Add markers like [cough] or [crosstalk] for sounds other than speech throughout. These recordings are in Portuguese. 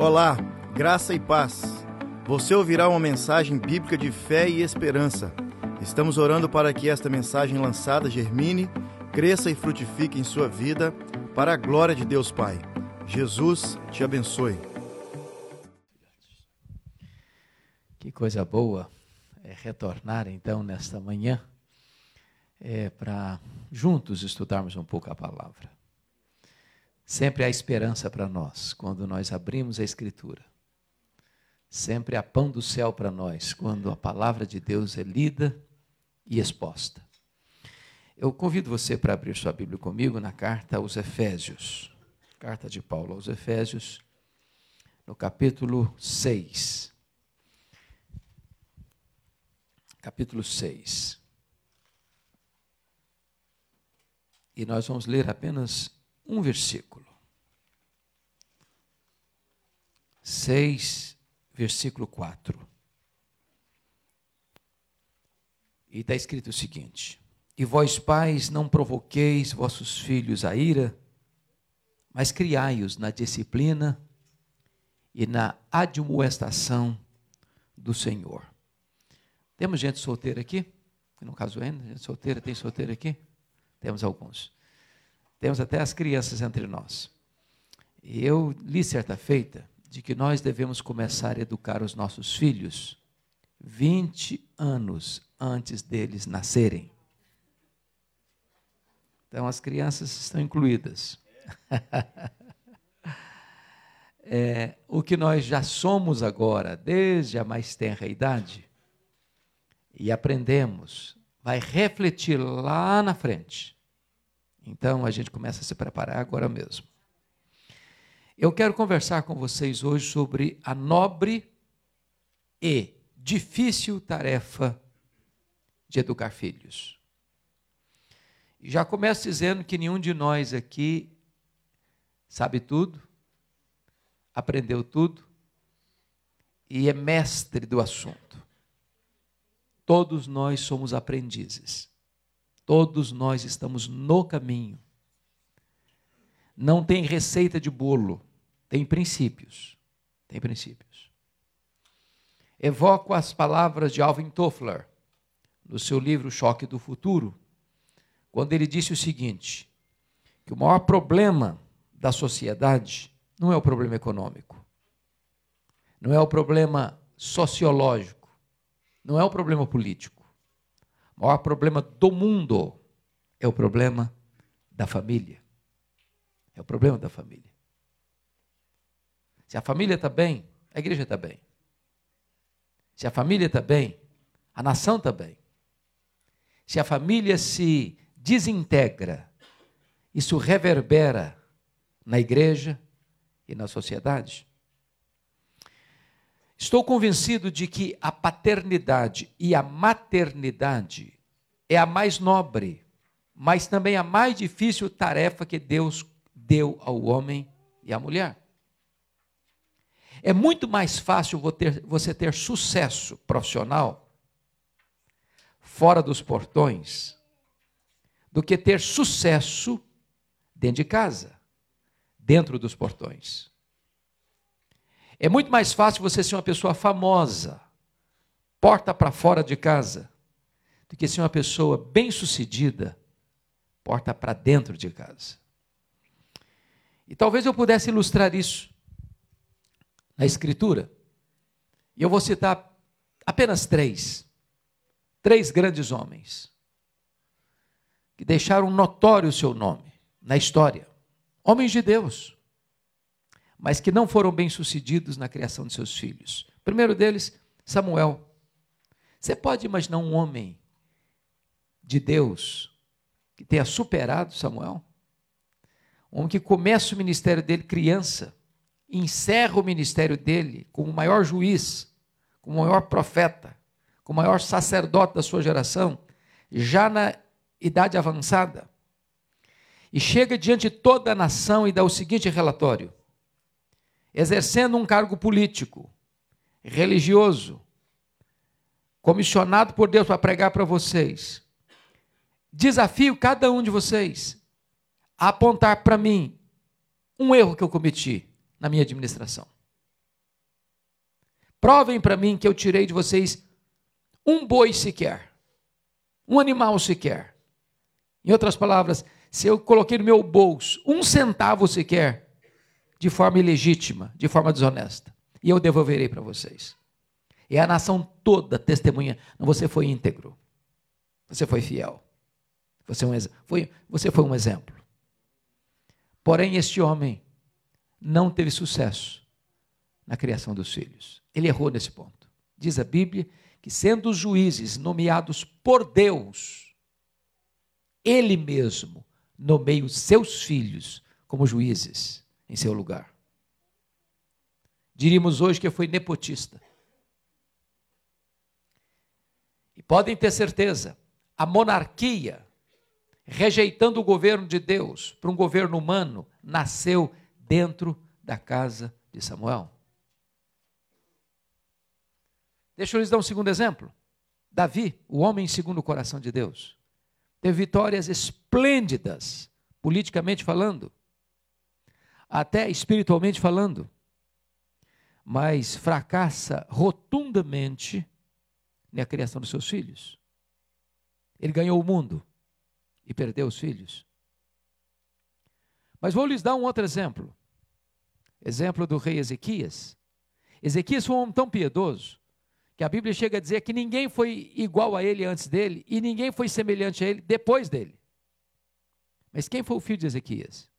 Olá, graça e paz. Você ouvirá uma mensagem bíblica de fé e esperança. Estamos orando para que esta mensagem lançada germine, cresça e frutifique em sua vida, para a glória de Deus Pai. Jesus te abençoe. Que coisa boa é retornar então nesta manhã é, para juntos estudarmos um pouco a palavra. Sempre há esperança para nós quando nós abrimos a Escritura. Sempre há pão do céu para nós quando a palavra de Deus é lida e exposta. Eu convido você para abrir sua Bíblia comigo na carta aos Efésios. Carta de Paulo aos Efésios, no capítulo 6. Capítulo 6. E nós vamos ler apenas um versículo. 6, versículo 4. E está escrito o seguinte: E vós, pais, não provoqueis vossos filhos a ira, mas criai-os na disciplina e na admoestação do Senhor. Temos gente solteira aqui? No caso ainda, gente solteira, tem solteira aqui? Temos alguns. Temos até as crianças entre nós. E eu li certa feita de que nós devemos começar a educar os nossos filhos 20 anos antes deles nascerem. Então as crianças estão incluídas. [laughs] é, o que nós já somos agora, desde a mais tenra idade, e aprendemos, vai refletir lá na frente então a gente começa a se preparar agora mesmo. Eu quero conversar com vocês hoje sobre a nobre e difícil tarefa de educar filhos. Já começo dizendo que nenhum de nós aqui sabe tudo, aprendeu tudo e é mestre do assunto. Todos nós somos aprendizes. Todos nós estamos no caminho. Não tem receita de bolo, tem princípios. Tem princípios. Evoco as palavras de Alvin Toffler no seu livro Choque do Futuro, quando ele disse o seguinte: que o maior problema da sociedade não é o problema econômico, não é o problema sociológico, não é o problema político o maior problema do mundo é o problema da família. É o problema da família. Se a família está bem, a igreja está bem. Se a família está bem, a nação está bem. Se a família se desintegra, isso reverbera na igreja e na sociedade. Estou convencido de que a paternidade e a maternidade é a mais nobre, mas também a mais difícil tarefa que Deus deu ao homem e à mulher. É muito mais fácil você ter sucesso profissional fora dos portões do que ter sucesso dentro de casa, dentro dos portões. É muito mais fácil você ser uma pessoa famosa, porta para fora de casa, do que ser uma pessoa bem-sucedida, porta para dentro de casa. E talvez eu pudesse ilustrar isso na Escritura. E eu vou citar apenas três. Três grandes homens que deixaram notório o seu nome na história. Homens de Deus mas que não foram bem-sucedidos na criação de seus filhos. O primeiro deles, Samuel. Você pode imaginar um homem de Deus que tenha superado Samuel? Um homem que começa o ministério dele criança, encerra o ministério dele como o maior juiz, como o maior profeta, como o maior sacerdote da sua geração, já na idade avançada. E chega diante de toda a nação e dá o seguinte relatório: exercendo um cargo político, religioso, comissionado por Deus para pregar para vocês. Desafio cada um de vocês a apontar para mim um erro que eu cometi na minha administração. Provem para mim que eu tirei de vocês um boi sequer, um animal sequer. Em outras palavras, se eu coloquei no meu bolso um centavo sequer, de forma ilegítima, de forma desonesta, e eu devolverei para vocês. E a nação toda testemunha: você foi íntegro, você foi fiel, você, é um, foi, você foi um exemplo. Porém, este homem não teve sucesso na criação dos filhos. Ele errou nesse ponto. Diz a Bíblia que, sendo os juízes nomeados por Deus, ele mesmo nomeia os seus filhos como juízes em seu lugar. Diríamos hoje que foi nepotista. E podem ter certeza, a monarquia, rejeitando o governo de Deus para um governo humano, nasceu dentro da casa de Samuel. Deixa eu lhes dar um segundo exemplo. Davi, o homem segundo o coração de Deus, teve vitórias esplêndidas, politicamente falando, até espiritualmente falando, mas fracassa rotundamente na criação dos seus filhos. Ele ganhou o mundo e perdeu os filhos. Mas vou lhes dar um outro exemplo. Exemplo do rei Ezequias. Ezequias foi um homem tão piedoso que a Bíblia chega a dizer que ninguém foi igual a ele antes dele e ninguém foi semelhante a ele depois dele. Mas quem foi o filho de Ezequias?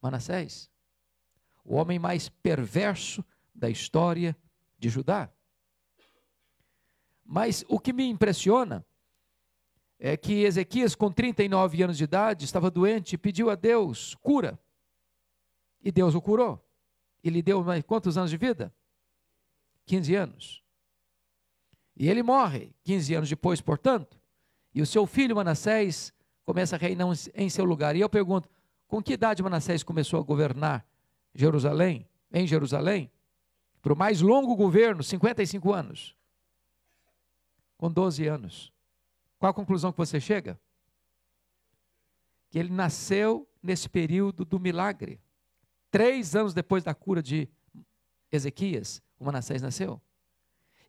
Manassés, o homem mais perverso da história de Judá. Mas o que me impressiona é que Ezequias, com 39 anos de idade, estava doente e pediu a Deus cura. E Deus o curou. E lhe deu quantos anos de vida? 15 anos. E ele morre 15 anos depois, portanto. E o seu filho Manassés começa a reinar em seu lugar. E eu pergunto: com que idade Manassés começou a governar Jerusalém, em Jerusalém? Para o mais longo governo, 55 anos com 12 anos. Qual a conclusão que você chega? Que ele nasceu nesse período do milagre. Três anos depois da cura de Ezequias, o Manassés nasceu.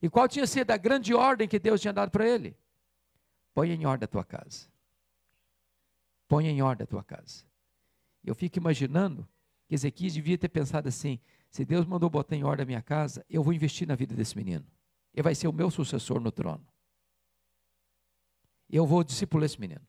E qual tinha sido a grande ordem que Deus tinha dado para ele? Põe em ordem a tua casa. Põe em ordem a tua casa. Eu fico imaginando que Ezequias devia ter pensado assim: se Deus mandou botar em ordem a minha casa, eu vou investir na vida desse menino. Ele vai ser o meu sucessor no trono eu vou discipular esse menino.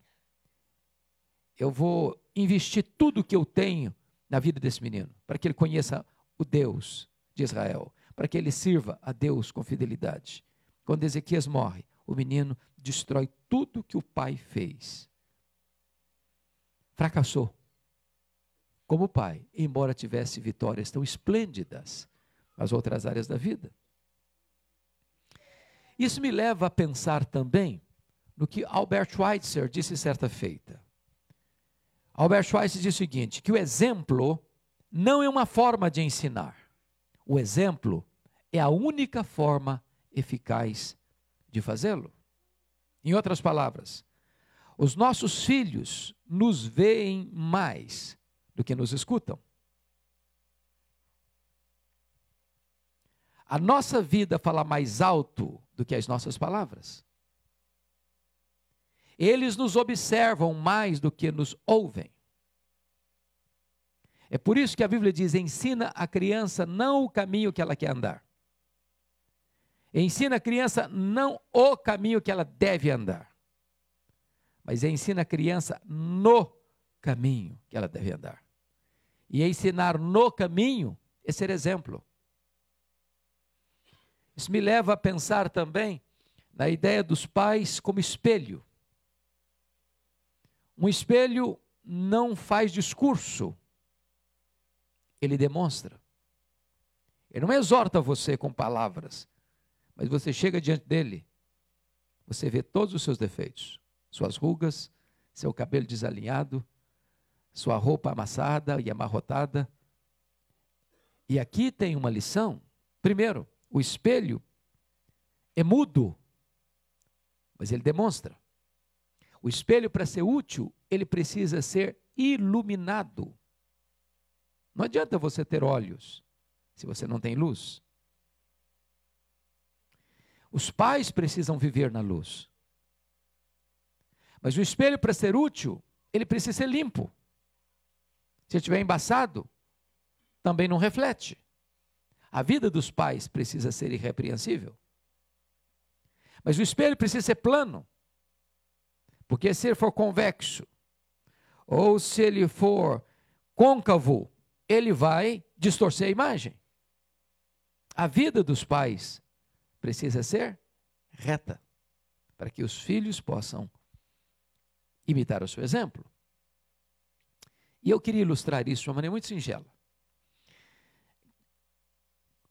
Eu vou investir tudo que eu tenho na vida desse menino, para que ele conheça o Deus de Israel, para que ele sirva a Deus com fidelidade. Quando Ezequias morre, o menino destrói tudo que o pai fez. Fracassou. Como pai, embora tivesse vitórias tão esplêndidas nas outras áreas da vida. Isso me leva a pensar também no que Albert Schweitzer disse certa feita. Albert Schweitzer disse o seguinte: que o exemplo não é uma forma de ensinar. O exemplo é a única forma eficaz de fazê-lo. Em outras palavras, os nossos filhos nos veem mais do que nos escutam. A nossa vida fala mais alto do que as nossas palavras. Eles nos observam mais do que nos ouvem. É por isso que a Bíblia diz: ensina a criança não o caminho que ela quer andar. Ensina a criança não o caminho que ela deve andar. Mas ensina a criança no caminho que ela deve andar. E ensinar no caminho é ser exemplo. Isso me leva a pensar também na ideia dos pais como espelho. Um espelho não faz discurso, ele demonstra. Ele não exorta você com palavras, mas você chega diante dele, você vê todos os seus defeitos, suas rugas, seu cabelo desalinhado, sua roupa amassada e amarrotada. E aqui tem uma lição. Primeiro, o espelho é mudo, mas ele demonstra. O espelho, para ser útil, ele precisa ser iluminado. Não adianta você ter olhos se você não tem luz. Os pais precisam viver na luz. Mas o espelho, para ser útil, ele precisa ser limpo. Se estiver embaçado, também não reflete. A vida dos pais precisa ser irrepreensível. Mas o espelho precisa ser plano. Porque se ele for convexo, ou se ele for côncavo, ele vai distorcer a imagem. A vida dos pais precisa ser reta, para que os filhos possam imitar o seu exemplo. E eu queria ilustrar isso de uma maneira muito singela.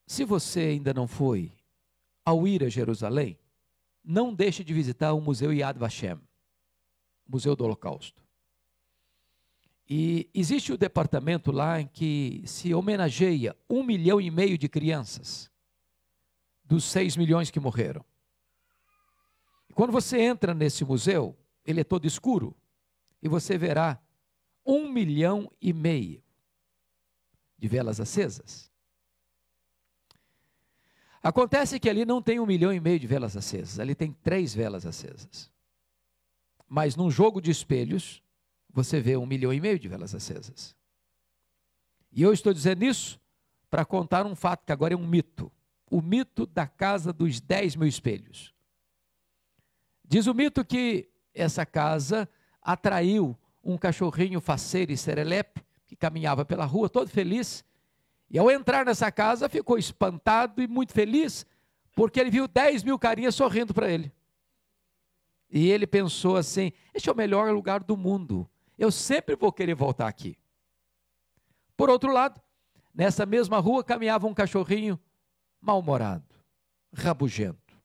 Se você ainda não foi ao ir a Jerusalém, não deixe de visitar o Museu Yad Vashem, Museu do Holocausto. E existe o departamento lá em que se homenageia um milhão e meio de crianças dos seis milhões que morreram. E quando você entra nesse museu, ele é todo escuro, e você verá um milhão e meio de velas acesas. Acontece que ali não tem um milhão e meio de velas acesas, ali tem três velas acesas. Mas num jogo de espelhos, você vê um milhão e meio de velas acesas. E eu estou dizendo isso para contar um fato que agora é um mito. O mito da casa dos dez mil espelhos. Diz o mito que essa casa atraiu um cachorrinho faceiro e serelepe, que caminhava pela rua todo feliz, e ao entrar nessa casa ficou espantado e muito feliz, porque ele viu 10 mil carinhas sorrindo para ele. E ele pensou assim: este é o melhor lugar do mundo, eu sempre vou querer voltar aqui. Por outro lado, nessa mesma rua caminhava um cachorrinho mal-humorado, rabugento,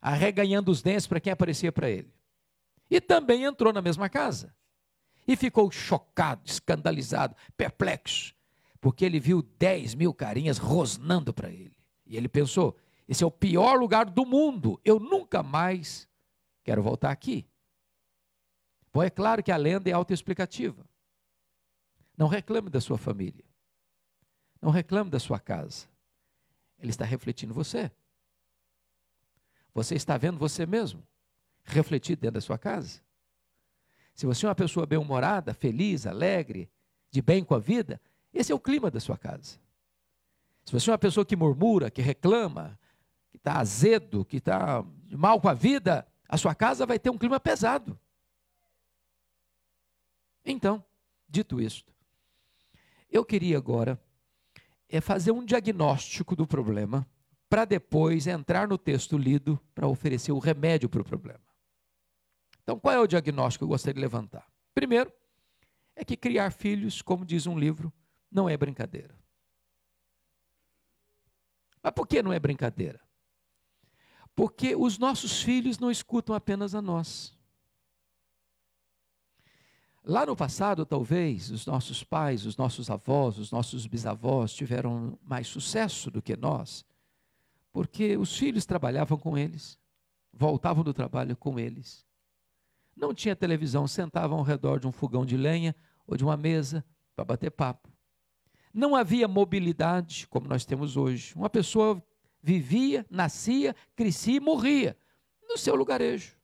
arreganhando os dentes para quem aparecia para ele. E também entrou na mesma casa. E ficou chocado, escandalizado, perplexo, porque ele viu 10 mil carinhas rosnando para ele. E ele pensou: esse é o pior lugar do mundo, eu nunca mais quero voltar aqui. Bom, é claro que a lenda é autoexplicativa. Não reclame da sua família. Não reclame da sua casa. Ele está refletindo você. Você está vendo você mesmo refletido dentro da sua casa. Se você é uma pessoa bem-humorada, feliz, alegre, de bem com a vida, esse é o clima da sua casa. Se você é uma pessoa que murmura, que reclama, que está azedo, que está mal com a vida, a sua casa vai ter um clima pesado. Então, dito isto, eu queria agora é fazer um diagnóstico do problema para depois entrar no texto lido para oferecer o remédio para o problema. Então, qual é o diagnóstico que eu gostaria de levantar? Primeiro, é que criar filhos, como diz um livro, não é brincadeira. Mas por que não é brincadeira? Porque os nossos filhos não escutam apenas a nós. Lá no passado, talvez, os nossos pais, os nossos avós, os nossos bisavós tiveram mais sucesso do que nós, porque os filhos trabalhavam com eles, voltavam do trabalho com eles. Não tinha televisão, sentavam ao redor de um fogão de lenha ou de uma mesa para bater papo. Não havia mobilidade como nós temos hoje. Uma pessoa vivia, nascia, crescia e morria no seu lugarejo.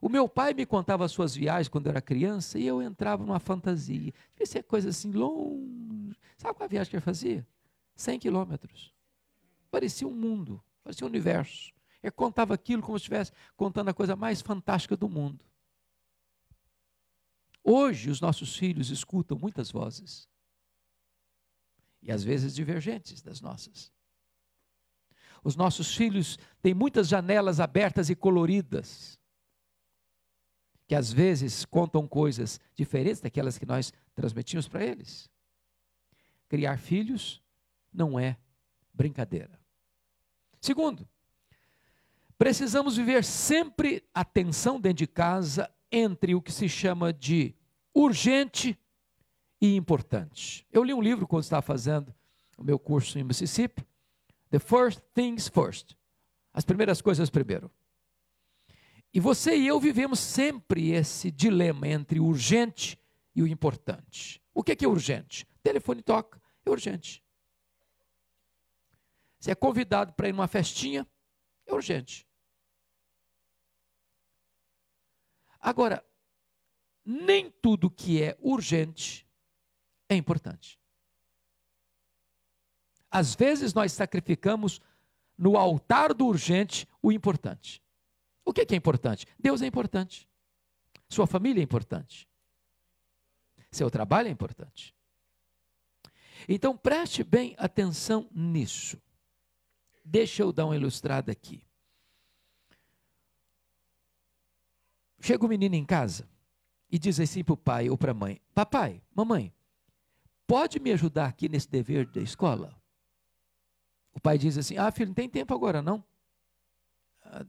O meu pai me contava as suas viagens quando eu era criança e eu entrava numa fantasia. Devia ser coisa assim longe. Sabe qual a viagem que ele fazia? 100 quilômetros. Parecia um mundo, parecia um universo. Ele contava aquilo como se estivesse contando a coisa mais fantástica do mundo. Hoje, os nossos filhos escutam muitas vozes. E às vezes divergentes das nossas. Os nossos filhos têm muitas janelas abertas e coloridas, que às vezes contam coisas diferentes daquelas que nós transmitimos para eles. Criar filhos não é brincadeira. Segundo, Precisamos viver sempre a tensão dentro de casa entre o que se chama de urgente e importante. Eu li um livro quando estava fazendo o meu curso em Mississippi, The First Things First. As primeiras coisas primeiro. E você e eu vivemos sempre esse dilema entre o urgente e o importante. O que é, que é urgente? O telefone toca, é urgente. Você é convidado para ir numa festinha, urgente. Agora, nem tudo que é urgente é importante. Às vezes nós sacrificamos no altar do urgente o importante. O que é importante? Deus é importante. Sua família é importante. Seu trabalho é importante. Então preste bem atenção nisso. Deixa eu dar uma ilustrada aqui. Chega o menino em casa e diz assim para o pai ou para a mãe: Papai, mamãe, pode me ajudar aqui nesse dever da escola? O pai diz assim: Ah, filho, não tem tempo agora não. Ah,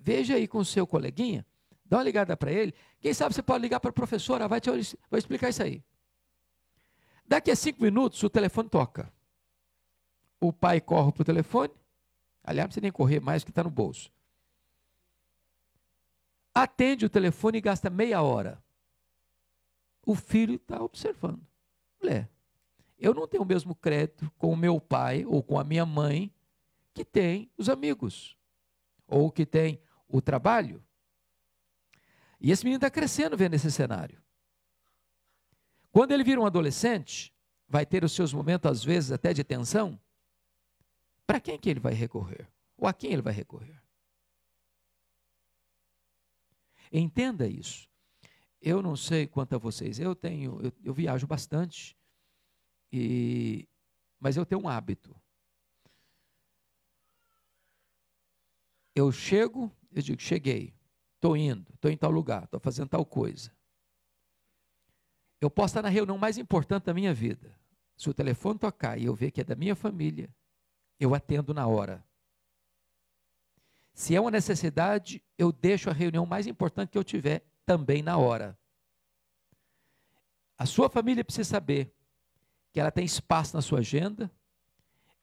veja aí com o seu coleguinha, dá uma ligada para ele. Quem sabe você pode ligar para a professora, vai te vai explicar isso aí. Daqui a cinco minutos o telefone toca. O pai corre para o telefone. Aliás, não precisa nem correr mais, que está no bolso. Atende o telefone e gasta meia hora. O filho está observando. Mulher, eu não tenho o mesmo crédito com o meu pai ou com a minha mãe que tem os amigos, ou que tem o trabalho. E esse menino está crescendo vendo esse cenário. Quando ele vira um adolescente, vai ter os seus momentos, às vezes, até de tensão. Para quem que ele vai recorrer? Ou a quem ele vai recorrer? Entenda isso. Eu não sei quanto a vocês, eu tenho, eu, eu viajo bastante, e, mas eu tenho um hábito. Eu chego, eu digo, cheguei, estou indo, estou em tal lugar, estou fazendo tal coisa. Eu posso estar na reunião mais importante da minha vida. Se o telefone tocar e eu ver que é da minha família, eu atendo na hora. Se é uma necessidade, eu deixo a reunião mais importante que eu tiver também na hora. A sua família precisa saber que ela tem espaço na sua agenda,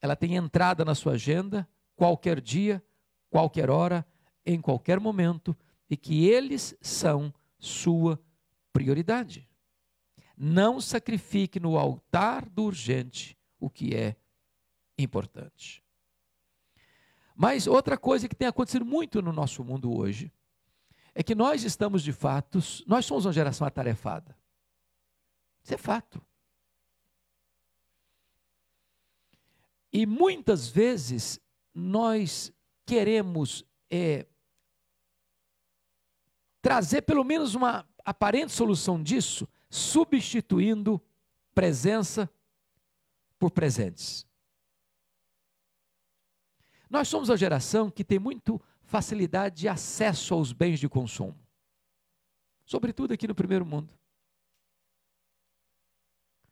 ela tem entrada na sua agenda, qualquer dia, qualquer hora, em qualquer momento, e que eles são sua prioridade. Não sacrifique no altar do urgente o que é importante. Mas outra coisa que tem acontecido muito no nosso mundo hoje é que nós estamos de fato, nós somos uma geração atarefada. Isso é fato. E muitas vezes nós queremos é, trazer pelo menos uma aparente solução disso, substituindo presença por presentes. Nós somos a geração que tem muito facilidade de acesso aos bens de consumo. Sobretudo aqui no primeiro mundo.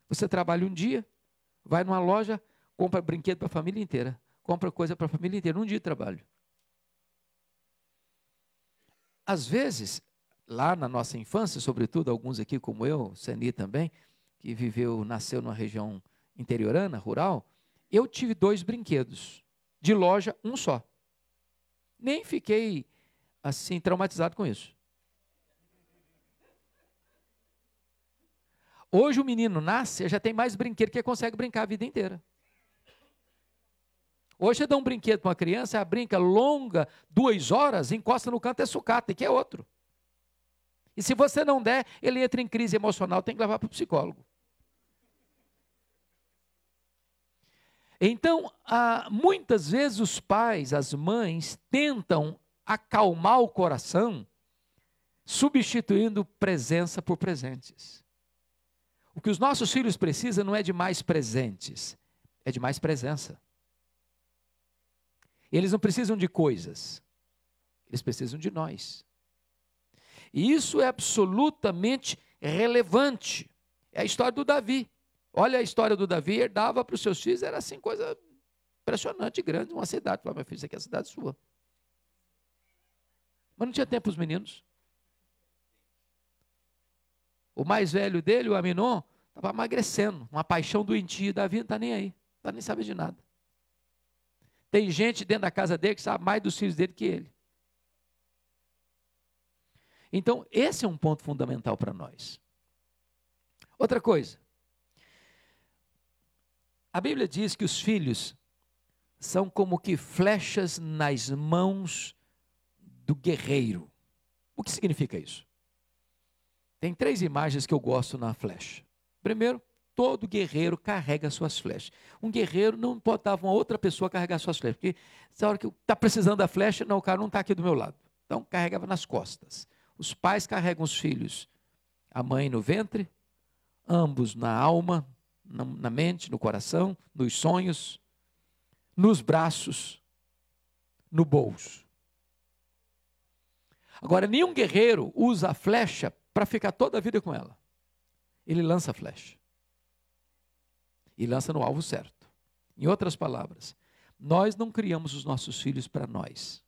Você trabalha um dia, vai numa loja, compra brinquedo para a família inteira, compra coisa para a família inteira, num dia de trabalho. Às vezes, lá na nossa infância, sobretudo alguns aqui como eu, Seni também, que viveu, nasceu numa região interiorana, rural, eu tive dois brinquedos de loja, um só. Nem fiquei assim traumatizado com isso. Hoje o menino nasce, já tem mais brinquedo que consegue brincar a vida inteira. Hoje você dá um brinquedo para uma criança, ela brinca longa, duas horas, encosta no canto, é sucata, e que é outro. E se você não der, ele entra em crise emocional, tem que levar para o psicólogo. Então, muitas vezes os pais, as mães, tentam acalmar o coração, substituindo presença por presentes. O que os nossos filhos precisam não é de mais presentes, é de mais presença. Eles não precisam de coisas, eles precisam de nós. E isso é absolutamente relevante. É a história do Davi. Olha a história do Davi, herdava para os seus filhos, era assim, coisa impressionante, grande, uma cidade. Falava, meu filho, isso aqui é a cidade sua. Mas não tinha tempo para os meninos. O mais velho dele, o Aminon, estava emagrecendo, uma paixão doentia. Davi não está nem aí, está nem sabendo de nada. Tem gente dentro da casa dele que sabe mais dos filhos dele que ele. Então, esse é um ponto fundamental para nós. Outra coisa, a Bíblia diz que os filhos são como que flechas nas mãos do guerreiro. O que significa isso? Tem três imagens que eu gosto na flecha. Primeiro, todo guerreiro carrega suas flechas. Um guerreiro não pode dar uma outra pessoa carregar suas flechas, porque na hora que está precisando da flecha, não, o cara não está aqui do meu lado. Então carregava nas costas. Os pais carregam os filhos, a mãe no ventre, ambos na alma, na mente, no coração, nos sonhos, nos braços, no bolso. Agora, nenhum guerreiro usa a flecha para ficar toda a vida com ela. Ele lança a flecha. E lança no alvo certo. Em outras palavras, nós não criamos os nossos filhos para nós.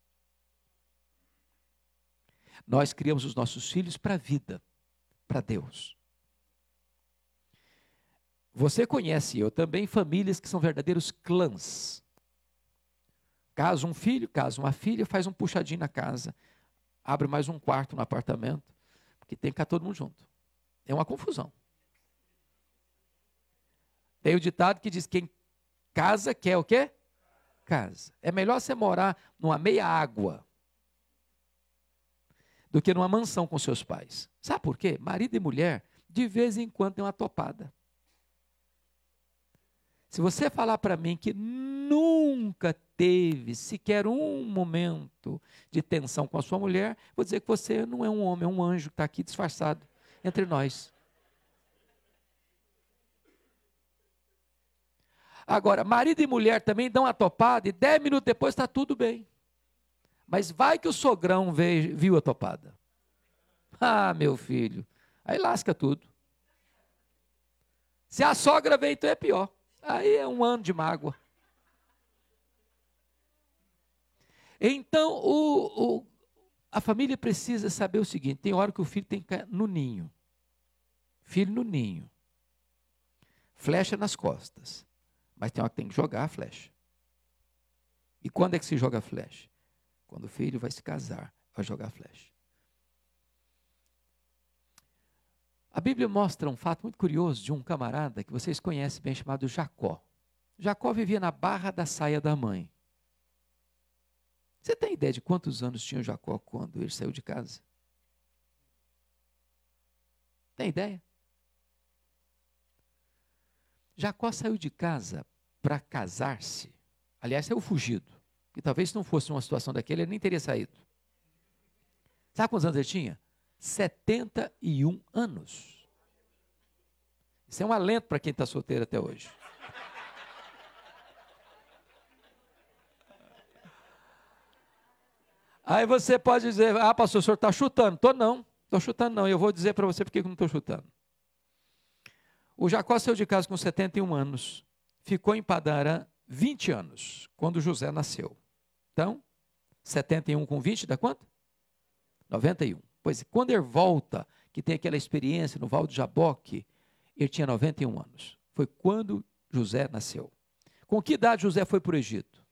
Nós criamos os nossos filhos para a vida, para Deus. Você conhece eu também famílias que são verdadeiros clãs. Casa um filho, casa uma filha, faz um puxadinho na casa, abre mais um quarto no apartamento, porque tem que ficar todo mundo junto. É uma confusão. Tem o ditado que diz: quem casa quer o quê? Casa. É melhor você morar numa meia água do que numa mansão com seus pais. Sabe por quê? Marido e mulher, de vez em quando, tem uma topada. Se você falar para mim que nunca teve sequer um momento de tensão com a sua mulher, vou dizer que você não é um homem, é um anjo que está aqui disfarçado entre nós. Agora, marido e mulher também dão a topada e dez minutos depois está tudo bem. Mas vai que o sogrão veio, viu a topada. Ah, meu filho, aí lasca tudo. Se a sogra veio, então é pior. Aí é um ano de mágoa. Então, o, o, a família precisa saber o seguinte: tem hora que o filho tem que ir no ninho. Filho no ninho. Flecha nas costas. Mas tem hora que tem que jogar a flecha. E quando é que se joga a flecha? Quando o filho vai se casar, vai jogar a flecha. A Bíblia mostra um fato muito curioso de um camarada que vocês conhecem bem chamado Jacó. Jacó vivia na barra da saia da mãe. Você tem ideia de quantos anos tinha Jacó quando ele saiu de casa? Tem ideia? Jacó saiu de casa para casar-se. Aliás, saiu fugido. Que talvez se não fosse uma situação daquele, ele nem teria saído. Sabe quantos anos ele tinha? 71 anos. Isso é um alento para quem está solteiro até hoje. Aí você pode dizer, ah, pastor, o senhor está chutando. Estou não, estou chutando não. Eu vou dizer para você porque eu não estou chutando. O Jacó saiu de casa com 71 anos. Ficou em Padarã 20 anos, quando José nasceu. Então, 71 com 20 dá quanto? 91. Pois quando ele volta, que tem aquela experiência no Val de Jaboque, ele tinha 91 anos. Foi quando José nasceu. Com que idade José foi para o Egito?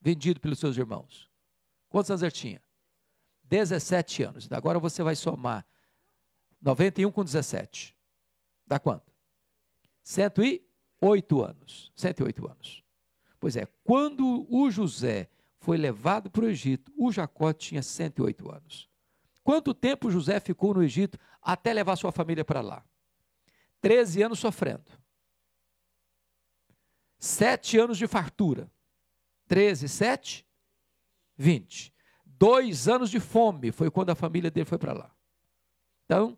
Vendido pelos seus irmãos. Quantos anos ele tinha? 17 anos. Agora você vai somar 91 com 17. Dá quanto? 108 anos. 108 anos. Pois é, quando o José foi levado para o Egito, o Jacó tinha 108 anos. Quanto tempo José ficou no Egito até levar sua família para lá? Treze anos sofrendo. Sete anos de fartura. Treze, sete, vinte. Dois anos de fome foi quando a família dele foi para lá. Então,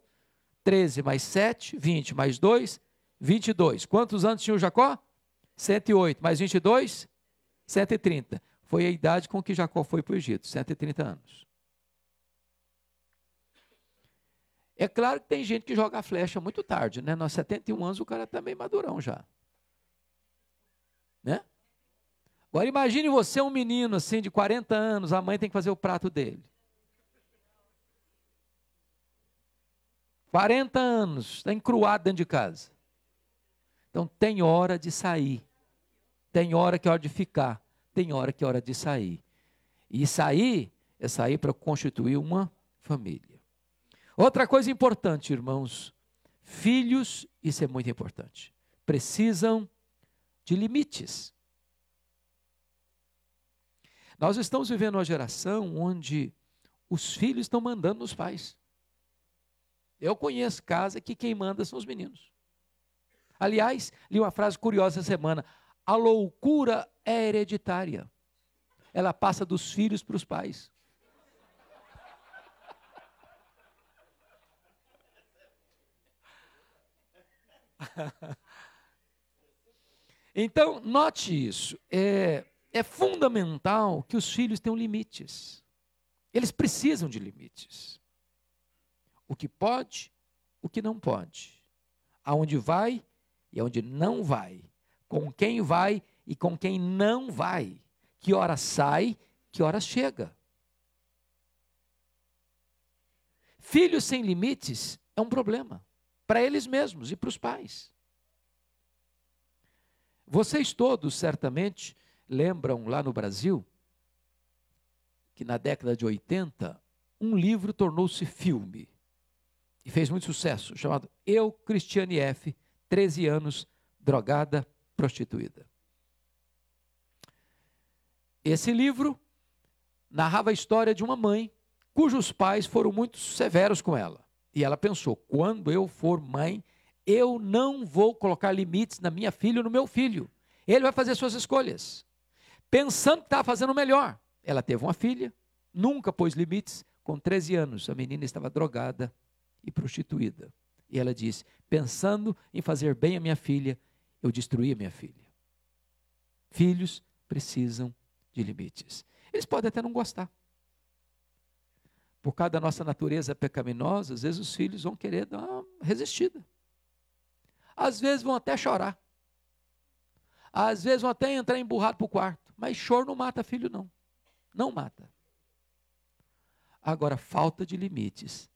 13 mais 7, 20 mais 2, 22. Quantos anos tinha o Jacó? 108 mais 22, 130. Foi a idade com que Jacó foi para o Egito, 130 anos. É claro que tem gente que joga a flecha muito tarde, né? Nos 71 anos o cara está meio madurão já. Né? Agora imagine você um menino assim de 40 anos, a mãe tem que fazer o prato dele. 40 anos, está encruado dentro de casa. Então tem hora de sair. Tem hora que é hora de ficar. Tem hora que é hora de sair. E sair é sair para constituir uma família. Outra coisa importante, irmãos, filhos, isso é muito importante, precisam de limites. Nós estamos vivendo uma geração onde os filhos estão mandando nos pais. Eu conheço casa que quem manda são os meninos. Aliás, li uma frase curiosa essa semana: a loucura é hereditária. Ela passa dos filhos para os pais. [laughs] então, note isso. É, é fundamental que os filhos tenham limites. Eles precisam de limites. O que pode, o que não pode. Aonde vai e aonde não vai. Com quem vai e com quem não vai. Que hora sai, que hora chega. Filhos sem limites é um problema para eles mesmos e para os pais. Vocês todos certamente lembram lá no Brasil que na década de 80 um livro tornou-se filme e fez muito sucesso, chamado Eu, Cristiane F., 13 anos, drogada, prostituída. Esse livro narrava a história de uma mãe cujos pais foram muito severos com ela. E ela pensou: quando eu for mãe, eu não vou colocar limites na minha filha ou no meu filho. Ele vai fazer suas escolhas pensando que estava fazendo o melhor. Ela teve uma filha, nunca pôs limites. Com 13 anos, a menina estava drogada e prostituída. E ela disse: pensando em fazer bem a minha filha, eu destruí a minha filha. Filhos precisam de limites. Eles podem até não gostar. Por causa da nossa natureza pecaminosa, às vezes os filhos vão querer dar uma resistida. Às vezes vão até chorar. Às vezes vão até entrar emburrado para o quarto. Mas choro não mata filho, não. Não mata. Agora, falta de limites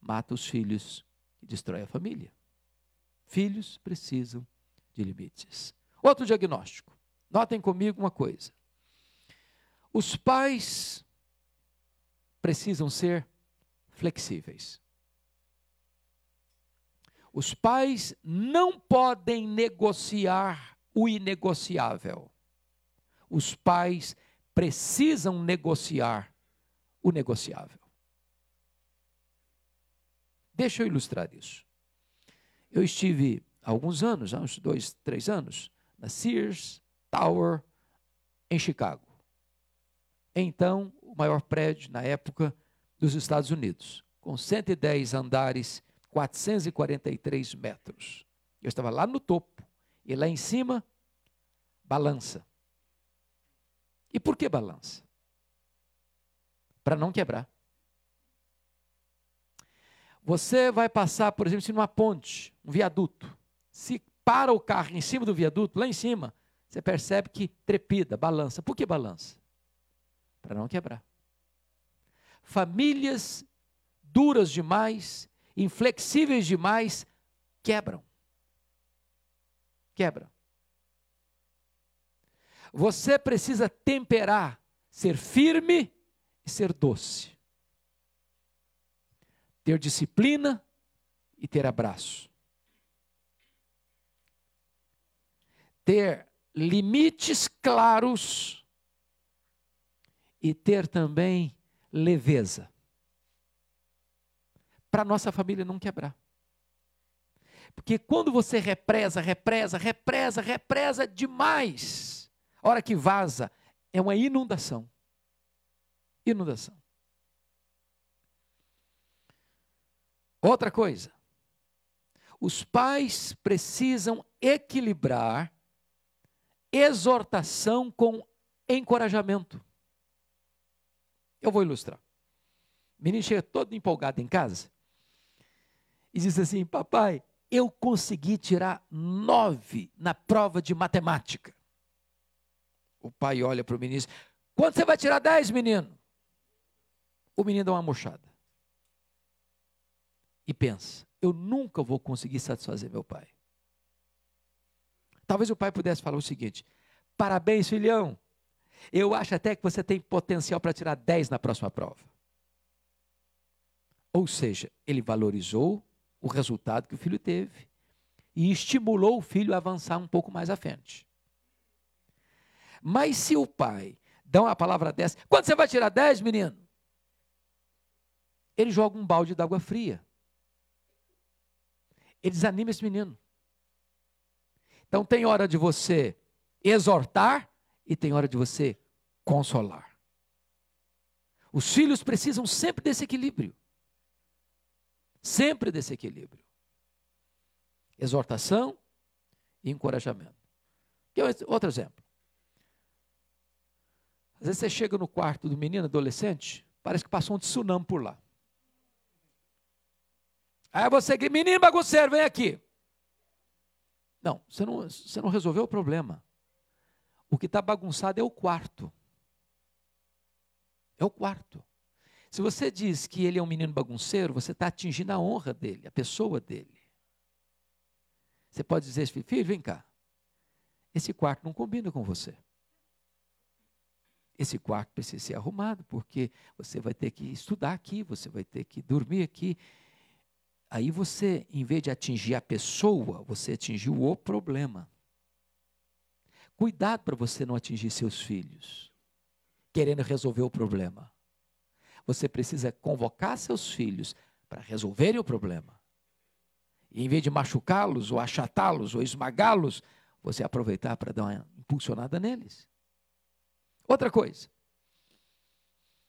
mata os filhos e destrói a família. Filhos precisam de limites. Outro diagnóstico. Notem comigo uma coisa. Os pais precisam ser flexíveis. Os pais não podem negociar o inegociável os pais precisam negociar o negociável. Deixa eu ilustrar isso. Eu estive há alguns anos, há uns dois, três anos, na Sears Tower, em Chicago. Então, o maior prédio na época dos Estados Unidos, com 110 andares, 443 metros. Eu estava lá no topo, e lá em cima, balança. E por que balança? Para não quebrar. Você vai passar, por exemplo, numa ponte, um viaduto. Se para o carro em cima do viaduto, lá em cima, você percebe que trepida, balança. Por que balança? Para não quebrar. Famílias duras demais, inflexíveis demais, quebram. Quebram. Você precisa temperar, ser firme e ser doce. Ter disciplina e ter abraço. Ter limites claros e ter também leveza. Para nossa família não quebrar. Porque quando você represa, represa, represa, represa demais, a hora que vaza, é uma inundação. Inundação. Outra coisa. Os pais precisam equilibrar exortação com encorajamento. Eu vou ilustrar. O menino chega todo empolgado em casa e diz assim: Papai, eu consegui tirar nove na prova de matemática. O pai olha para o menino e diz: Quando você vai tirar 10, menino? O menino dá uma mochada. E pensa: Eu nunca vou conseguir satisfazer meu pai. Talvez o pai pudesse falar o seguinte: Parabéns, filhão. Eu acho até que você tem potencial para tirar 10 na próxima prova. Ou seja, ele valorizou o resultado que o filho teve e estimulou o filho a avançar um pouco mais à frente. Mas se o pai dão a palavra 10. Quando você vai tirar 10, menino? Ele joga um balde d'água fria. Ele desanima esse menino. Então tem hora de você exortar e tem hora de você consolar. Os filhos precisam sempre desse equilíbrio. Sempre desse equilíbrio. Exortação e encorajamento. Outro exemplo. Às vezes você chega no quarto do menino adolescente, parece que passou um tsunami por lá. Aí você grita, menino bagunceiro, vem aqui. Não, você não, você não resolveu o problema. O que está bagunçado é o quarto. É o quarto. Se você diz que ele é um menino bagunceiro, você está atingindo a honra dele, a pessoa dele. Você pode dizer, filho, vem cá. Esse quarto não combina com você. Esse quarto precisa ser arrumado, porque você vai ter que estudar aqui, você vai ter que dormir aqui. Aí você, em vez de atingir a pessoa, você atingiu o problema. Cuidado para você não atingir seus filhos, querendo resolver o problema. Você precisa convocar seus filhos para resolverem o problema. E em vez de machucá-los, ou achatá-los, ou esmagá-los, você aproveitar para dar uma impulsionada neles. Outra coisa.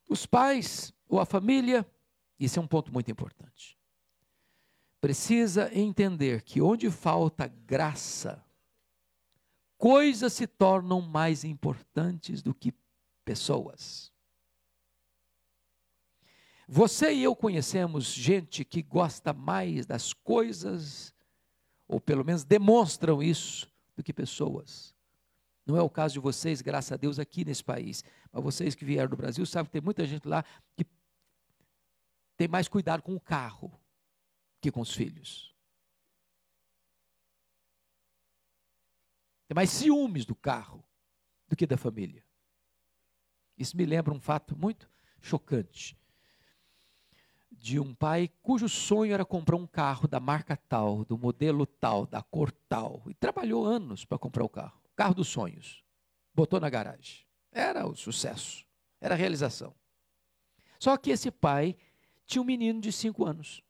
Os pais ou a família, isso é um ponto muito importante. Precisa entender que onde falta graça, coisas se tornam mais importantes do que pessoas. Você e eu conhecemos gente que gosta mais das coisas, ou pelo menos demonstram isso, do que pessoas. Não é o caso de vocês, graças a Deus, aqui nesse país. Mas vocês que vieram do Brasil sabem que tem muita gente lá que tem mais cuidado com o carro que com os filhos. Tem mais ciúmes do carro do que da família. Isso me lembra um fato muito chocante de um pai cujo sonho era comprar um carro da marca tal, do modelo tal, da cor tal, e trabalhou anos para comprar o carro. Carro dos sonhos. Botou na garagem. Era o sucesso, era a realização. Só que esse pai tinha um menino de cinco anos.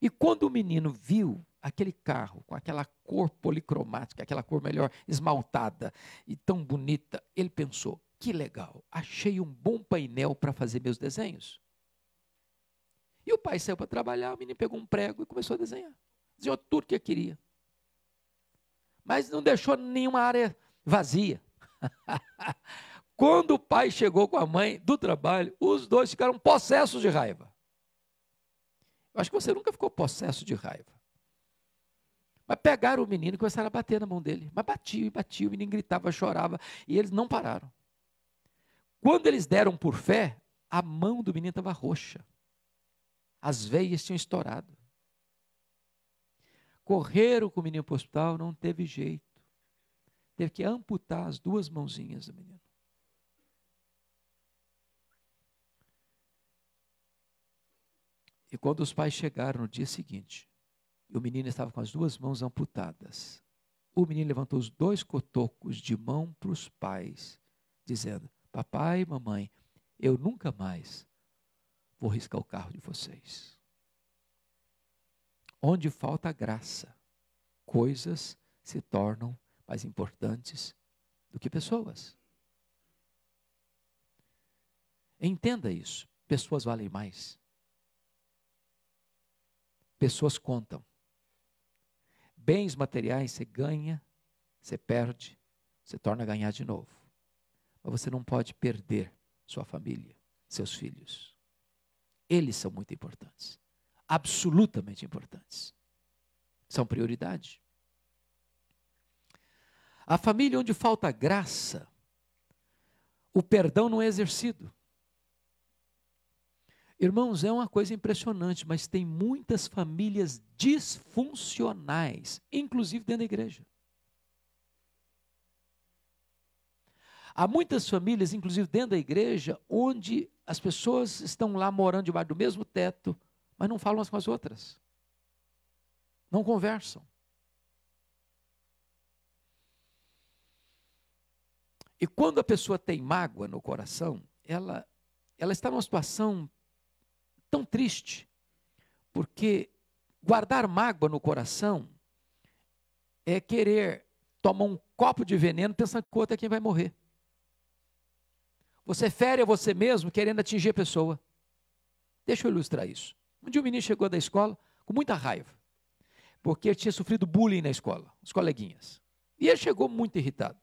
E quando o menino viu aquele carro com aquela cor policromática, aquela cor melhor esmaltada e tão bonita, ele pensou: que legal, achei um bom painel para fazer meus desenhos. E o pai saiu para trabalhar, o menino pegou um prego e começou a desenhar. Desenhou tudo que queria. Mas não deixou nenhuma área vazia. [laughs] Quando o pai chegou com a mãe do trabalho, os dois ficaram possessos de raiva. Eu acho que você nunca ficou possesso de raiva. Mas pegaram o menino e começaram a bater na mão dele. Mas batiam e batiam, o menino gritava, chorava, e eles não pararam. Quando eles deram por fé, a mão do menino estava roxa. As veias tinham estourado. Correram com o menino para o hospital, não teve jeito. Teve que amputar as duas mãozinhas do menino. E quando os pais chegaram no dia seguinte, o menino estava com as duas mãos amputadas. O menino levantou os dois cotocos de mão para os pais, dizendo: Papai e mamãe, eu nunca mais vou riscar o carro de vocês. Onde falta graça, coisas se tornam mais importantes do que pessoas. Entenda isso. Pessoas valem mais. Pessoas contam. Bens materiais você ganha, você perde, você torna a ganhar de novo. Mas você não pode perder sua família, seus filhos. Eles são muito importantes. Absolutamente importantes. São prioridade. A família onde falta graça, o perdão não é exercido. Irmãos, é uma coisa impressionante, mas tem muitas famílias disfuncionais, inclusive dentro da igreja. Há muitas famílias, inclusive dentro da igreja, onde as pessoas estão lá morando debaixo do mesmo teto, mas não falam umas com as outras. Não conversam. E quando a pessoa tem mágoa no coração, ela, ela está numa situação tão triste, porque guardar mágoa no coração é querer tomar um copo de veneno pensando que o outro é quem vai morrer. Você fere a você mesmo querendo atingir a pessoa. Deixa eu ilustrar isso. Um dia um menino chegou da escola com muita raiva, porque tinha sofrido bullying na escola, os coleguinhas. E ele chegou muito irritado.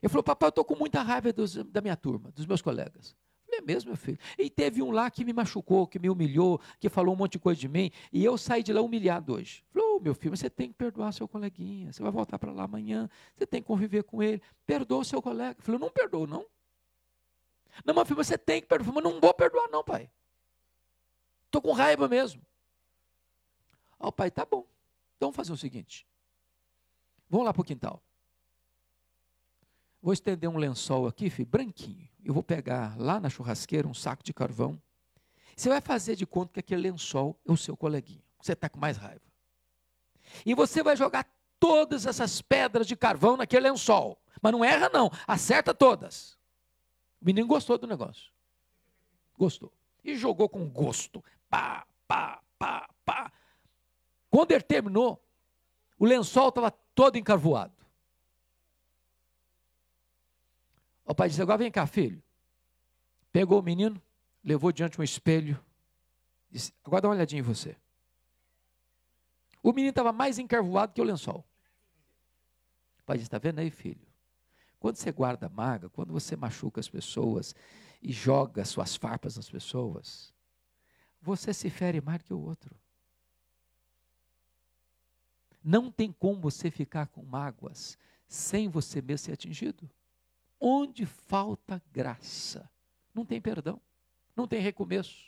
Ele falou: Papai, eu estou com muita raiva dos, da minha turma, dos meus colegas. É mesmo, meu filho? E teve um lá que me machucou, que me humilhou, que falou um monte de coisa de mim, e eu saí de lá humilhado hoje. Falou: oh, Meu filho, você tem que perdoar seu coleguinha, você vai voltar para lá amanhã, você tem que conviver com ele. Perdoa o seu colega. Falei: Não perdoou, não. Não, meu filho, você tem que perdoar. Mas não vou perdoar, não, pai. Estou com raiva mesmo. Ó, oh, pai, tá bom. Então vamos fazer o seguinte. Vamos lá para o quintal. Vou estender um lençol aqui, filho, branquinho. Eu vou pegar lá na churrasqueira um saco de carvão. Você vai fazer de conta que aquele lençol é o seu coleguinha. Você está com mais raiva. E você vai jogar todas essas pedras de carvão naquele lençol. Mas não erra, não. Acerta todas. O menino gostou do negócio. Gostou. E jogou com gosto. Pá, pá, pá, pá. Quando ele terminou, o lençol estava todo encarvoado. O pai disse: Agora vem cá, filho. Pegou o menino, levou diante um espelho. Disse: Agora dá uma olhadinha em você. O menino estava mais encarvoado que o lençol. O pai disse: Está vendo aí, filho? Quando você guarda maga, quando você machuca as pessoas e joga suas farpas nas pessoas, você se fere mais que o outro. Não tem como você ficar com mágoas sem você mesmo ser atingido. Onde falta graça, não tem perdão, não tem recomeço.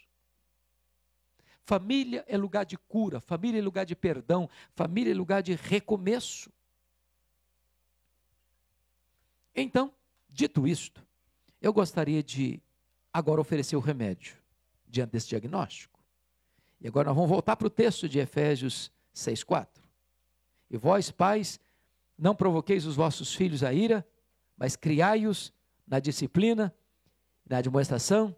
Família é lugar de cura, família é lugar de perdão, família é lugar de recomeço. Então, dito isto, eu gostaria de agora oferecer o remédio diante desse diagnóstico. E agora nós vamos voltar para o texto de Efésios 6,4. E vós, pais, não provoqueis os vossos filhos a ira, mas criai-os na disciplina, na demonstração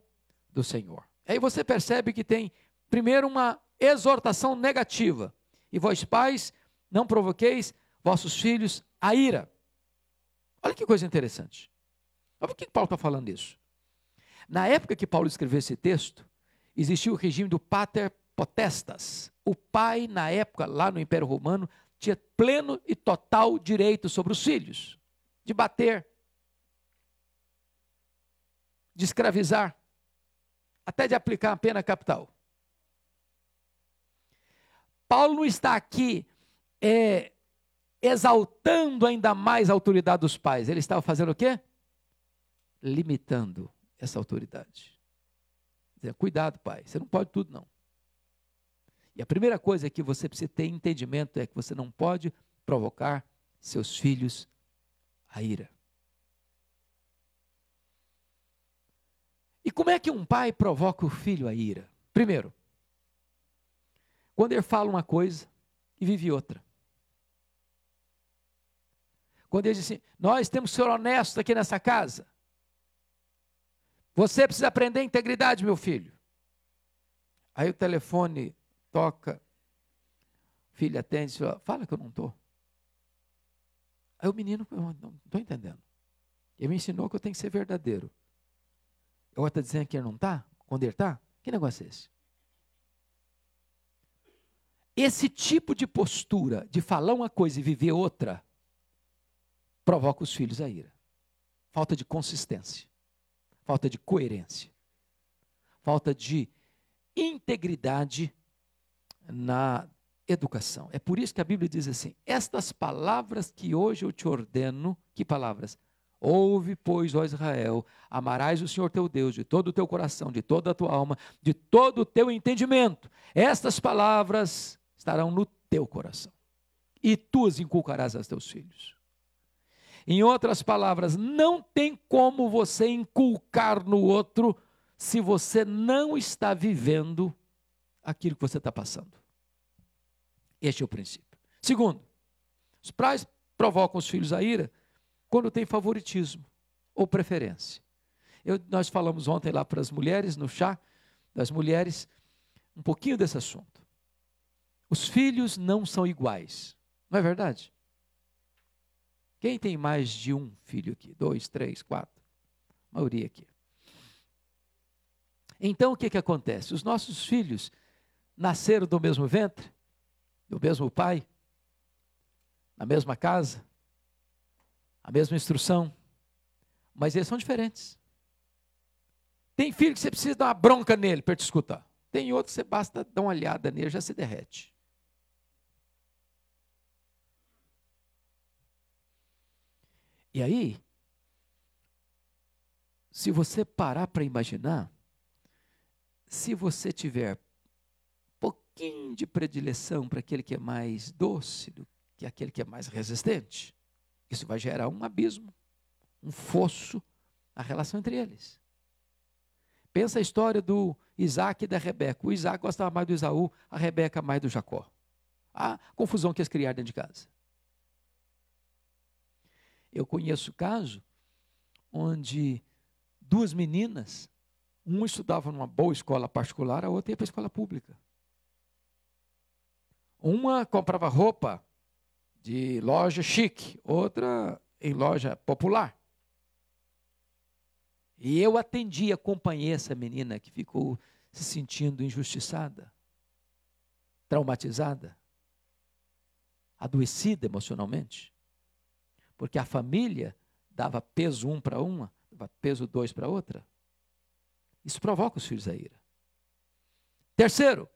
do Senhor. Aí você percebe que tem, primeiro, uma exortação negativa. E vós, pais, não provoqueis vossos filhos a ira. Olha que coisa interessante. Mas por que Paulo está falando isso? Na época que Paulo escreveu esse texto, existia o regime do pater potestas. O pai, na época, lá no Império Romano, tinha pleno e total direito sobre os filhos, de bater, de escravizar, até de aplicar a pena capital. Paulo está aqui é, exaltando ainda mais a autoridade dos pais. Ele estava fazendo o quê? Limitando essa autoridade. Dizendo, cuidado, pai, você não pode tudo, não. E a primeira coisa que você precisa ter entendimento é que você não pode provocar seus filhos a ira. E como é que um pai provoca o filho a ira? Primeiro, quando ele fala uma coisa e vive outra. Quando ele diz assim: Nós temos que ser honestos aqui nessa casa. Você precisa aprender integridade, meu filho. Aí o telefone toca, filho atende, fala que eu não estou. Aí o menino, não estou entendendo. Ele me ensinou que eu tenho que ser verdadeiro. Agora está dizendo que ele não está? Quando ele está? Que negócio é esse? Esse tipo de postura, de falar uma coisa e viver outra, provoca os filhos a ira. Falta de consistência, falta de coerência, falta de integridade na educação. É por isso que a Bíblia diz assim: Estas palavras que hoje eu te ordeno, que palavras? Ouve, pois, ó Israel, amarás o Senhor teu Deus de todo o teu coração, de toda a tua alma, de todo o teu entendimento. Estas palavras estarão no teu coração, e tu as inculcarás aos teus filhos. Em outras palavras, não tem como você inculcar no outro se você não está vivendo aquilo que você está passando. Este é o princípio. Segundo, os pais provocam os filhos a ira quando tem favoritismo ou preferência. Eu, nós falamos ontem lá para as mulheres, no chá das mulheres, um pouquinho desse assunto. Os filhos não são iguais, não é verdade? Quem tem mais de um filho aqui? Dois, três, quatro? A maioria aqui. Então o que, que acontece? Os nossos filhos nasceram do mesmo ventre, do mesmo pai, na mesma casa, a mesma instrução, mas eles são diferentes. Tem filho que você precisa dar uma bronca nele para te escutar. Tem outro que você basta dar uma olhada nele, já se derrete. E aí, se você parar para imaginar, se você tiver pouquinho de predileção para aquele que é mais doce do que aquele que é mais resistente, isso vai gerar um abismo, um fosso na relação entre eles. Pensa a história do Isaac e da Rebeca. O Isaac gostava mais do Isaú, a Rebeca mais do Jacó. A confusão que eles criaram dentro de casa. Eu conheço caso onde duas meninas, uma estudava numa boa escola particular, a outra ia para a escola pública. Uma comprava roupa de loja chique, outra em loja popular. E eu atendi, acompanhei essa menina que ficou se sentindo injustiçada, traumatizada, adoecida emocionalmente, porque a família dava peso um para uma, dava peso dois para outra. Isso provoca os filhos a ira. Terceiro,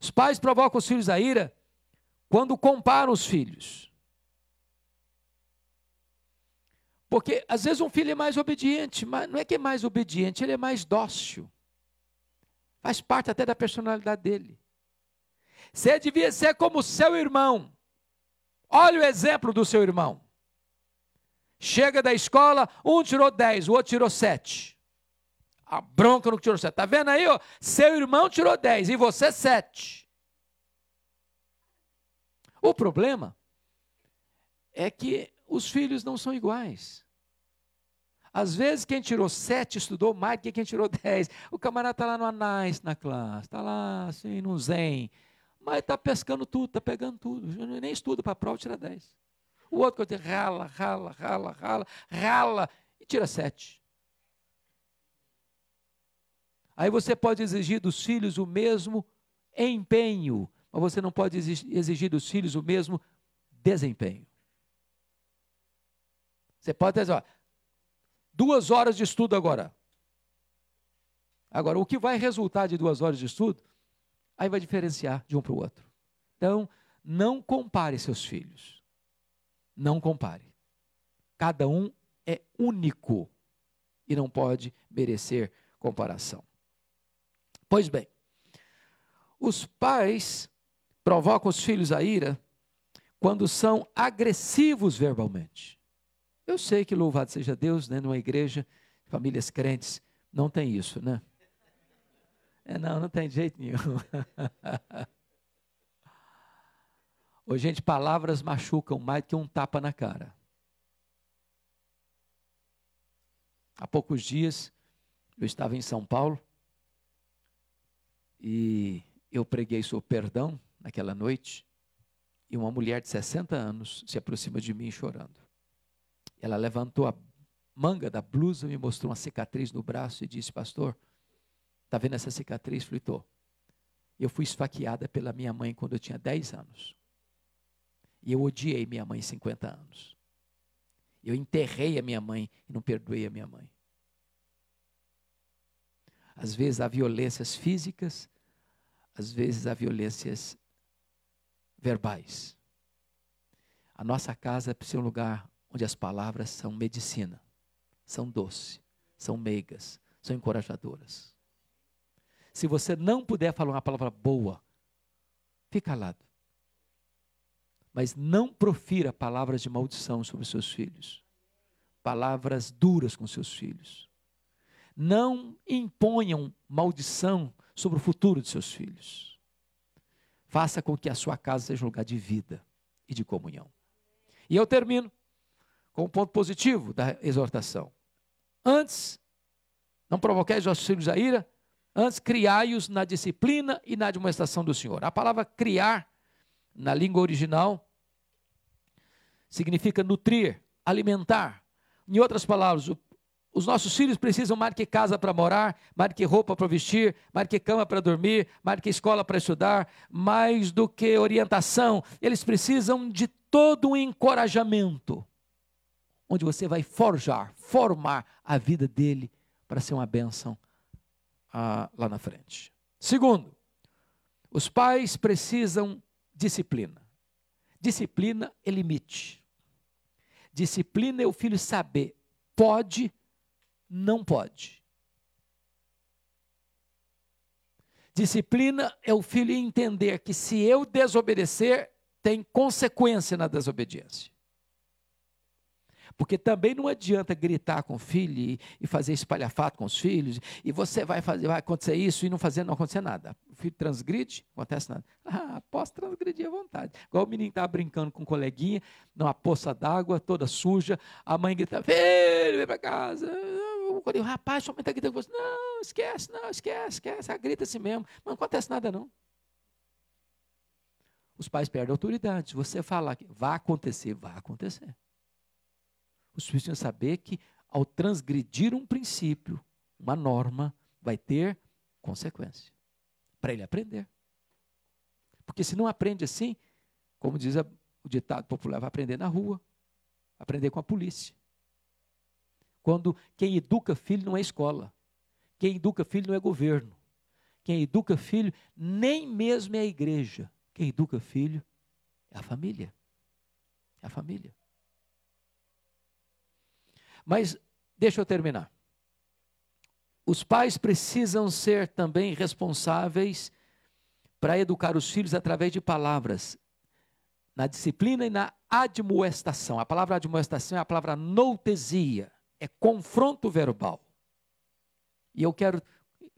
os pais provocam os filhos a ira quando comparam os filhos. Porque às vezes um filho é mais obediente, mas não é que é mais obediente, ele é mais dócil. Faz parte até da personalidade dele. Você devia ser como seu irmão. Olha o exemplo do seu irmão. Chega da escola, um tirou 10, o outro tirou 7. A bronca no que tirou 7. Está vendo aí? Ó? Seu irmão tirou 10 e você 7. O problema é que os filhos não são iguais. Às vezes quem tirou sete estudou mais do que quem tirou [laughs] dez. O camarada está lá no anais na classe, está lá assim, no zen, mas está pescando tudo, está pegando tudo. Nem estuda para a prova, tira dez. O outro que rala, rala, rala, rala, rala e tira sete. Aí você pode exigir dos filhos o mesmo empenho, mas você não pode exigir dos filhos o mesmo desempenho. Você pode dizer, ó, duas horas de estudo agora. Agora, o que vai resultar de duas horas de estudo, aí vai diferenciar de um para o outro. Então, não compare seus filhos. Não compare. Cada um é único e não pode merecer comparação. Pois bem, os pais provocam os filhos a ira quando são agressivos verbalmente. Eu sei que louvado seja Deus, né, numa igreja, famílias crentes, não tem isso, né? É, não, não tem jeito nenhum. [laughs] Ô, gente, palavras machucam mais do que um tapa na cara. Há poucos dias, eu estava em São Paulo e eu preguei sobre perdão naquela noite e uma mulher de 60 anos se aproxima de mim chorando. Ela levantou a manga da blusa, me mostrou uma cicatriz no braço e disse: Pastor, está vendo essa cicatriz? Falei: Eu fui esfaqueada pela minha mãe quando eu tinha 10 anos. E eu odiei minha mãe 50 anos. Eu enterrei a minha mãe e não perdoei a minha mãe. Às vezes há violências físicas, às vezes há violências verbais. A nossa casa precisa ser um lugar onde as palavras são medicina, são doce, são meigas, são encorajadoras. Se você não puder falar uma palavra boa, fique calado. Mas não profira palavras de maldição sobre seus filhos, palavras duras com seus filhos. Não imponham maldição sobre o futuro de seus filhos. Faça com que a sua casa seja um lugar de vida e de comunhão. E eu termino com o ponto positivo da exortação. Antes, não provoqueis os filhos a ira, antes criai-os na disciplina e na admoestação do Senhor. A palavra criar, na língua original, significa nutrir, alimentar. Em outras palavras, o os nossos filhos precisam mais que casa para morar, mais que roupa para vestir, mais que cama para dormir, mais que escola para estudar, mais do que orientação. Eles precisam de todo um encorajamento, onde você vai forjar, formar a vida dele para ser uma bênção ah, lá na frente. Segundo, os pais precisam disciplina. Disciplina é limite. Disciplina é o filho saber, pode não pode. Disciplina é o filho entender que se eu desobedecer, tem consequência na desobediência. Porque também não adianta gritar com o filho e, fazer espalhafato com os filhos, e você vai fazer, vai acontecer isso e não fazer, não acontecer nada. O filho transgride, acontece nada. Ah, posso transgredir à vontade. Igual o menino estava brincando com um coleguinha, numa poça d'água, toda suja, a mãe grita, filho, vem para casa o rapaz, sua mãe está gritando com você. Não, esquece, não, esquece, esquece. Ela grita assim mesmo. Não acontece nada, não. Os pais perdem a autoridade. Você fala que vai acontecer, vai acontecer. Os filhos têm que saber que ao transgredir um princípio, uma norma, vai ter consequência. Para ele aprender. Porque se não aprende assim, como diz o ditado popular, vai aprender na rua, aprender com a polícia. Quando quem educa filho não é escola, quem educa filho não é governo, quem educa filho nem mesmo é a igreja, quem educa filho é a família. É a família. Mas deixa eu terminar. Os pais precisam ser também responsáveis para educar os filhos através de palavras, na disciplina e na admoestação. A palavra admoestação é a palavra noutesia é confronto verbal. E eu quero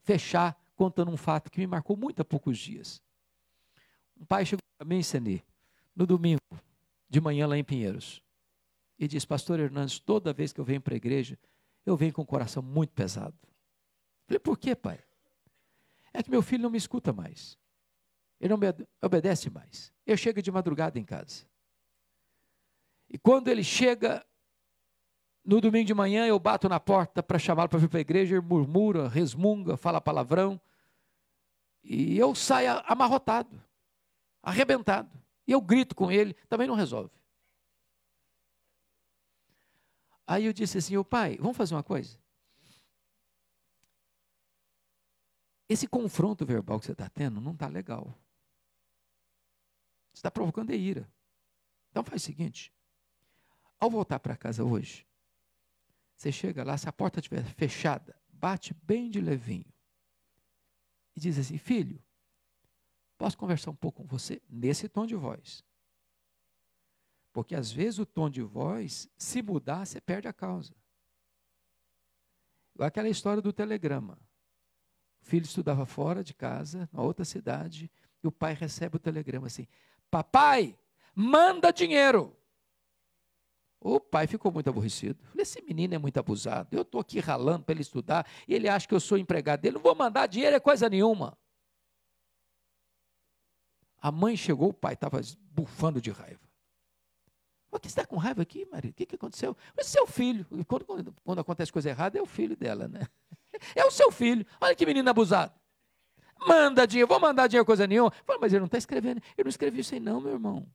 fechar contando um fato que me marcou muito há poucos dias. Um pai chegou para mim, Senê, no domingo, de manhã lá em Pinheiros, e disse: Pastor Hernandes, toda vez que eu venho para a igreja, eu venho com o coração muito pesado. Falei: Por quê, pai? É que meu filho não me escuta mais. Ele não me obedece mais. Eu chego de madrugada em casa. E quando ele chega, no domingo de manhã eu bato na porta para chamá-lo para vir para a igreja, ele murmura, resmunga, fala palavrão. E eu saio amarrotado, arrebentado. E eu grito com ele, também não resolve. Aí eu disse assim: o pai, vamos fazer uma coisa? Esse confronto verbal que você está tendo não está legal. Você está provocando ira. Então faz o seguinte: ao voltar para casa hoje, você chega lá, se a porta estiver fechada, bate bem de levinho e diz assim: Filho, posso conversar um pouco com você nesse tom de voz? Porque às vezes o tom de voz, se mudar, você perde a causa. Aquela história do telegrama. O filho estudava fora de casa, na outra cidade, e o pai recebe o telegrama assim: Papai, manda dinheiro. O pai ficou muito aborrecido. Esse menino é muito abusado. Eu estou aqui ralando para ele estudar e ele acha que eu sou empregado dele. Não vou mandar dinheiro, é coisa nenhuma. A mãe chegou, o pai estava bufando de raiva. O que está com raiva aqui, marido? O que, que aconteceu? É seu filho. Quando, quando, quando, acontece coisa errada, é o filho dela, né? [laughs] É o seu filho. Olha que menino abusado. Manda dinheiro, vou mandar dinheiro, coisa nenhuma. Mas ele não está escrevendo. Eu não escrevi isso aí, não, meu irmão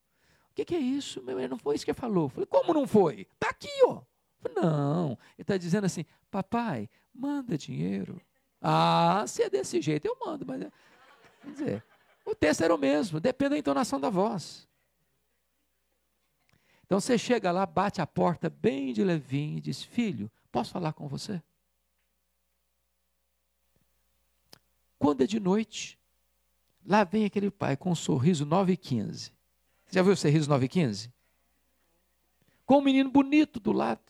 que, que é isso? Meu, não foi isso que ele falou. falei, como não foi? Está aqui, ó. Falei, não, ele está dizendo assim, papai, manda dinheiro. Ah, se é desse jeito, eu mando, mas. É, quer dizer, o texto era o mesmo, depende da entonação da voz. Então você chega lá, bate a porta bem de levinho e diz: Filho, posso falar com você? Quando é de noite, lá vem aquele pai com um sorriso 9 e 15. Já viu o Sorriso 915? Com um menino bonito do lado.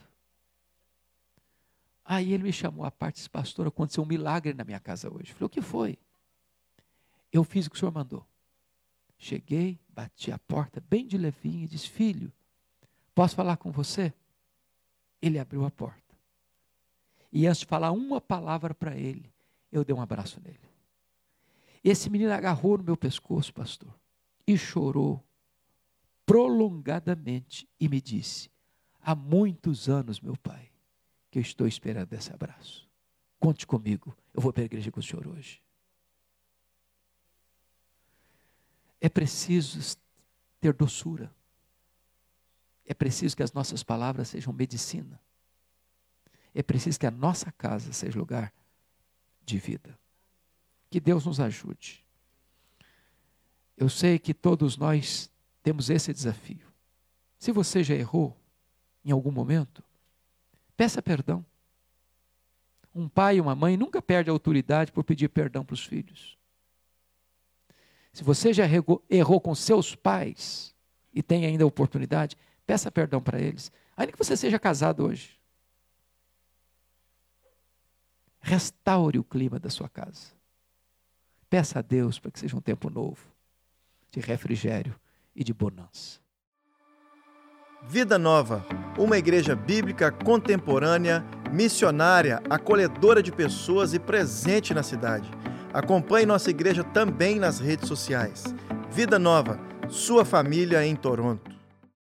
Aí ele me chamou à parte, disse, pastor, aconteceu um milagre na minha casa hoje. Eu falei, o que foi? Eu fiz o que o senhor mandou. Cheguei, bati a porta bem de levinho e disse, filho, posso falar com você? Ele abriu a porta. E antes de falar uma palavra para ele, eu dei um abraço nele. Esse menino agarrou no meu pescoço, pastor, e chorou prolongadamente e me disse: Há muitos anos, meu pai, que eu estou esperando esse abraço. Conte comigo, eu vou para a igreja com o senhor hoje. É preciso ter doçura. É preciso que as nossas palavras sejam medicina. É preciso que a nossa casa seja lugar de vida. Que Deus nos ajude. Eu sei que todos nós temos esse desafio. Se você já errou em algum momento, peça perdão. Um pai e uma mãe nunca perde a autoridade por pedir perdão para os filhos. Se você já errou, errou com seus pais e tem ainda a oportunidade, peça perdão para eles. Ainda que você seja casado hoje. Restaure o clima da sua casa. Peça a Deus para que seja um tempo novo de refrigério e de bonança. Vida Nova, uma igreja bíblica contemporânea, missionária, acolhedora de pessoas e presente na cidade. Acompanhe nossa igreja também nas redes sociais. Vida Nova, sua família em Toronto.